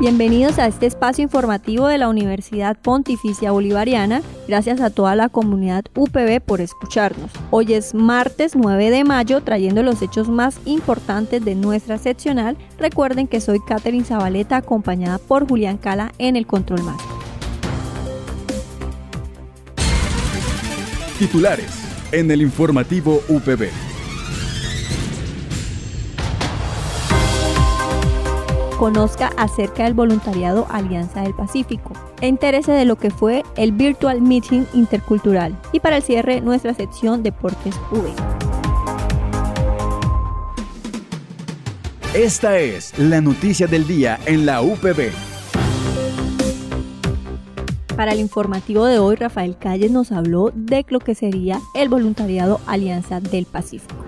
Bienvenidos a este espacio informativo de la Universidad Pontificia Bolivariana. Gracias a toda la comunidad UPB por escucharnos. Hoy es martes 9 de mayo, trayendo los hechos más importantes de nuestra seccional. Recuerden que soy Catherine Zabaleta, acompañada por Julián Cala en el Control Más. Titulares en el informativo UPB. Conozca acerca del voluntariado Alianza del Pacífico. Entérese de lo que fue el Virtual Meeting Intercultural. Y para el cierre, nuestra sección Deportes V. Esta es la noticia del día en la UPB. Para el informativo de hoy, Rafael Calles nos habló de lo que sería el voluntariado Alianza del Pacífico.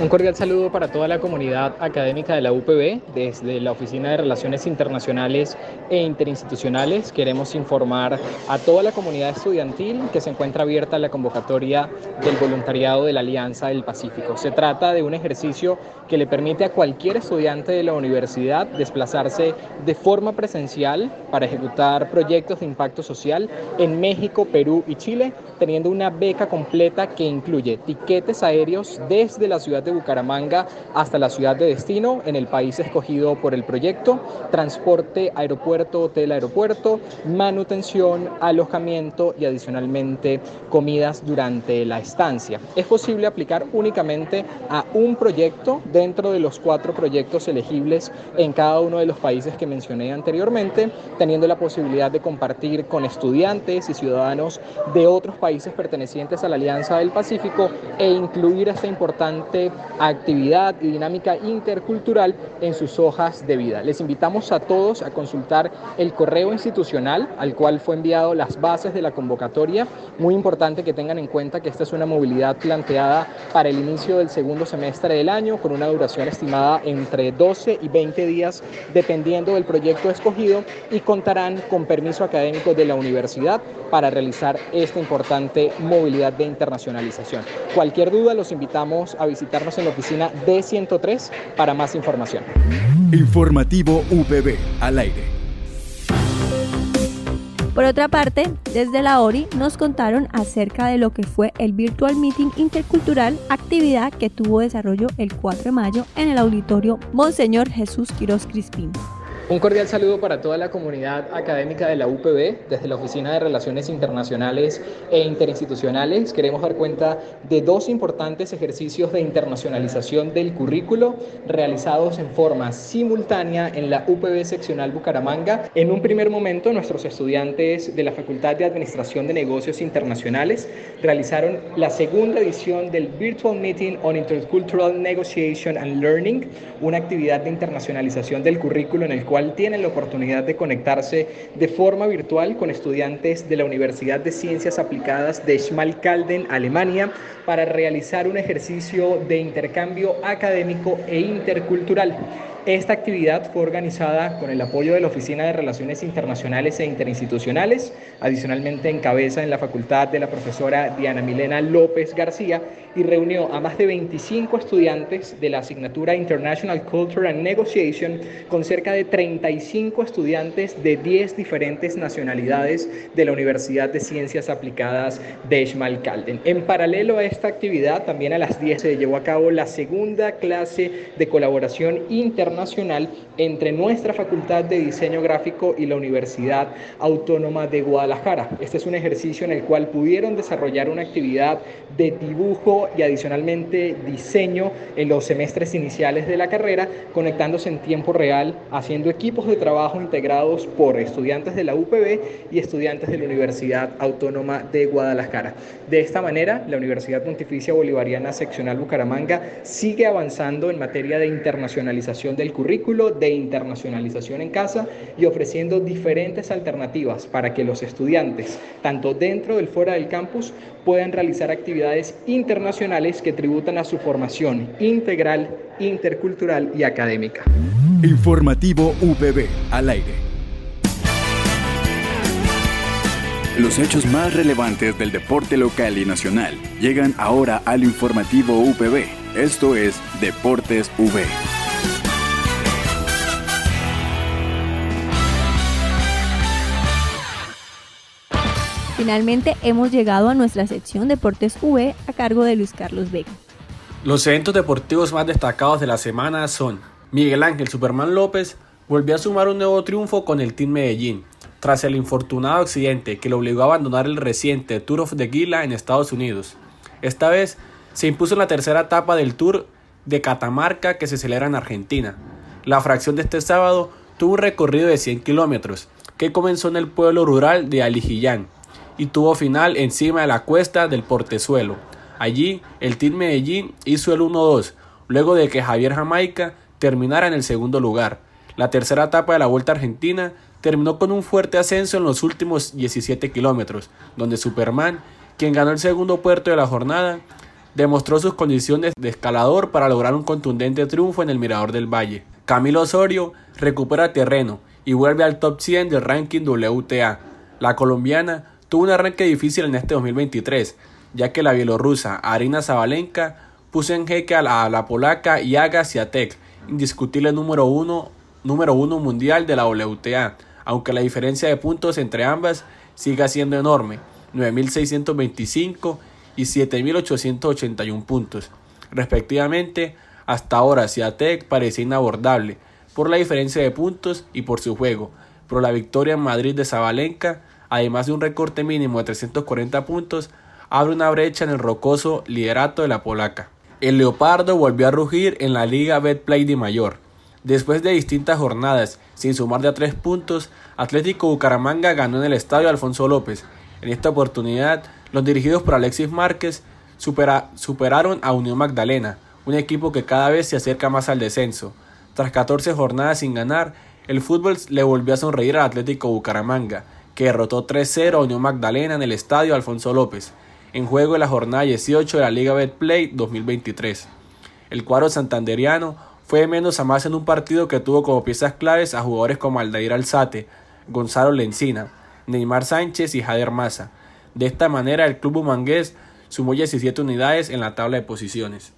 Un cordial saludo para toda la comunidad académica de la UPB. Desde la Oficina de Relaciones Internacionales e Interinstitucionales queremos informar a toda la comunidad estudiantil que se encuentra abierta la convocatoria del voluntariado de la Alianza del Pacífico. Se trata de un ejercicio que le permite a cualquier estudiante de la universidad desplazarse de forma presencial para ejecutar proyectos de impacto social en México, Perú y Chile, teniendo una beca completa que incluye tiquetes aéreos desde la ciudad de Bucaramanga hasta la ciudad de destino en el país escogido por el proyecto, transporte aeropuerto, hotel, aeropuerto, manutención, alojamiento y adicionalmente comidas durante la estancia. Es posible aplicar únicamente a un proyecto dentro de los cuatro proyectos elegibles en cada uno de los países que mencioné anteriormente, teniendo la posibilidad de compartir con estudiantes y ciudadanos de otros países pertenecientes a la Alianza del Pacífico e incluir esta importante actividad y dinámica intercultural en sus hojas de vida. Les invitamos a todos a consultar el correo institucional al cual fue enviado las bases de la convocatoria. Muy importante que tengan en cuenta que esta es una movilidad planteada para el inicio del segundo semestre del año con una duración estimada entre 12 y 20 días dependiendo del proyecto escogido y contarán con permiso académico de la universidad para realizar esta importante movilidad de internacionalización. Cualquier duda los invitamos a visitar en la oficina D103 para más información. Informativo UPB al aire. Por otra parte, desde la ORI nos contaron acerca de lo que fue el Virtual Meeting Intercultural, actividad que tuvo desarrollo el 4 de mayo en el auditorio Monseñor Jesús Quirós Crispín. Un cordial saludo para toda la comunidad académica de la UPB. Desde la Oficina de Relaciones Internacionales e Interinstitucionales queremos dar cuenta de dos importantes ejercicios de internacionalización del currículo realizados en forma simultánea en la UPB seccional Bucaramanga. En un primer momento, nuestros estudiantes de la Facultad de Administración de Negocios Internacionales realizaron la segunda edición del Virtual Meeting on Intercultural Negotiation and Learning, una actividad de internacionalización del currículo en el cual tienen la oportunidad de conectarse de forma virtual con estudiantes de la Universidad de Ciencias Aplicadas de Schmalkalden, Alemania, para realizar un ejercicio de intercambio académico e intercultural. Esta actividad fue organizada con el apoyo de la Oficina de Relaciones Internacionales e Interinstitucionales, adicionalmente en cabeza en la facultad de la profesora Diana Milena López García y reunió a más de 25 estudiantes de la asignatura International Culture and Negotiation con cerca de 35 estudiantes de 10 diferentes nacionalidades de la Universidad de Ciencias Aplicadas de Schmalkalden. En paralelo a esta actividad, también a las 10 se llevó a cabo la segunda clase de colaboración internacional internacional entre nuestra Facultad de Diseño Gráfico y la Universidad Autónoma de Guadalajara. Este es un ejercicio en el cual pudieron desarrollar una actividad de dibujo y adicionalmente diseño en los semestres iniciales de la carrera, conectándose en tiempo real, haciendo equipos de trabajo integrados por estudiantes de la UPB y estudiantes de la Universidad Autónoma de Guadalajara. De esta manera, la Universidad Pontificia Bolivariana Seccional Bucaramanga sigue avanzando en materia de internacionalización del currículo, de internacionalización en casa y ofreciendo diferentes alternativas para que los estudiantes, tanto dentro del fuera del campus, puedan realizar actividades internacionales que tributan a su formación integral, intercultural y académica. Informativo UPB al aire. Los hechos más relevantes del deporte local y nacional llegan ahora al informativo UPB. Esto es Deportes V. Finalmente hemos llegado a nuestra sección Deportes V a cargo de Luis Carlos Vega. Los eventos deportivos más destacados de la semana son Miguel Ángel Superman López volvió a sumar un nuevo triunfo con el Team Medellín, tras el infortunado accidente que lo obligó a abandonar el reciente Tour of the Gila en Estados Unidos. Esta vez se impuso en la tercera etapa del Tour de Catamarca que se celebra en Argentina. La fracción de este sábado tuvo un recorrido de 100 kilómetros que comenzó en el pueblo rural de Alijillán y tuvo final encima de la cuesta del Portezuelo. Allí el Team Medellín hizo el 1-2 luego de que Javier Jamaica terminara en el segundo lugar. La tercera etapa de la Vuelta Argentina terminó con un fuerte ascenso en los últimos 17 kilómetros, donde Superman, quien ganó el segundo puerto de la jornada, demostró sus condiciones de escalador para lograr un contundente triunfo en el Mirador del Valle. Camilo Osorio recupera terreno y vuelve al top 100 del ranking WTA. La colombiana tuvo un arranque difícil en este 2023, ya que la bielorrusa Arina Zabalenka puso en jeque a la, polaca Yaga Siatek, indiscutible número uno, número uno mundial de la WTA, aunque la diferencia de puntos entre ambas siga siendo enorme, 9.625 y 7.881 puntos. Respectivamente, hasta ahora Ciatec parecía inabordable por la diferencia de puntos y por su juego, pero la victoria en Madrid de Zabalenka, además de un recorte mínimo de 340 puntos, abre una brecha en el rocoso liderato de la polaca. El Leopardo volvió a rugir en la Liga Betplay de Mayor, Después de distintas jornadas, sin sumar de a tres puntos, Atlético Bucaramanga ganó en el estadio Alfonso López. En esta oportunidad, los dirigidos por Alexis Márquez superaron a Unión Magdalena, un equipo que cada vez se acerca más al descenso. Tras 14 jornadas sin ganar, el fútbol le volvió a sonreír al Atlético Bucaramanga, que derrotó 3-0 a Unión Magdalena en el estadio Alfonso López, en juego de la jornada 18 de la Liga Betplay 2023. El cuadro santanderiano fue de menos a más en un partido que tuvo como piezas claves a jugadores como Aldair Alzate, Gonzalo Lencina, Neymar Sánchez y Jader Maza. De esta manera, el club humangués sumó 17 unidades en la tabla de posiciones.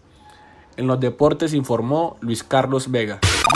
En los deportes informó Luis Carlos Vega.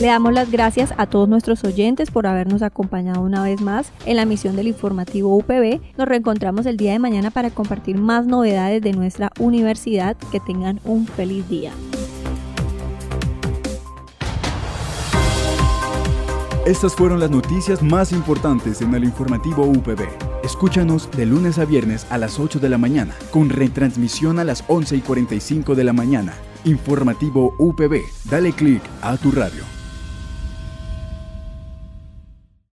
Le damos las gracias a todos nuestros oyentes por habernos acompañado una vez más en la misión del informativo UPB. Nos reencontramos el día de mañana para compartir más novedades de nuestra universidad. Que tengan un feliz día. Estas fueron las noticias más importantes en el informativo UPB. Escúchanos de lunes a viernes a las 8 de la mañana, con retransmisión a las 11 y 45 de la mañana. Informativo UPB. Dale clic a tu radio.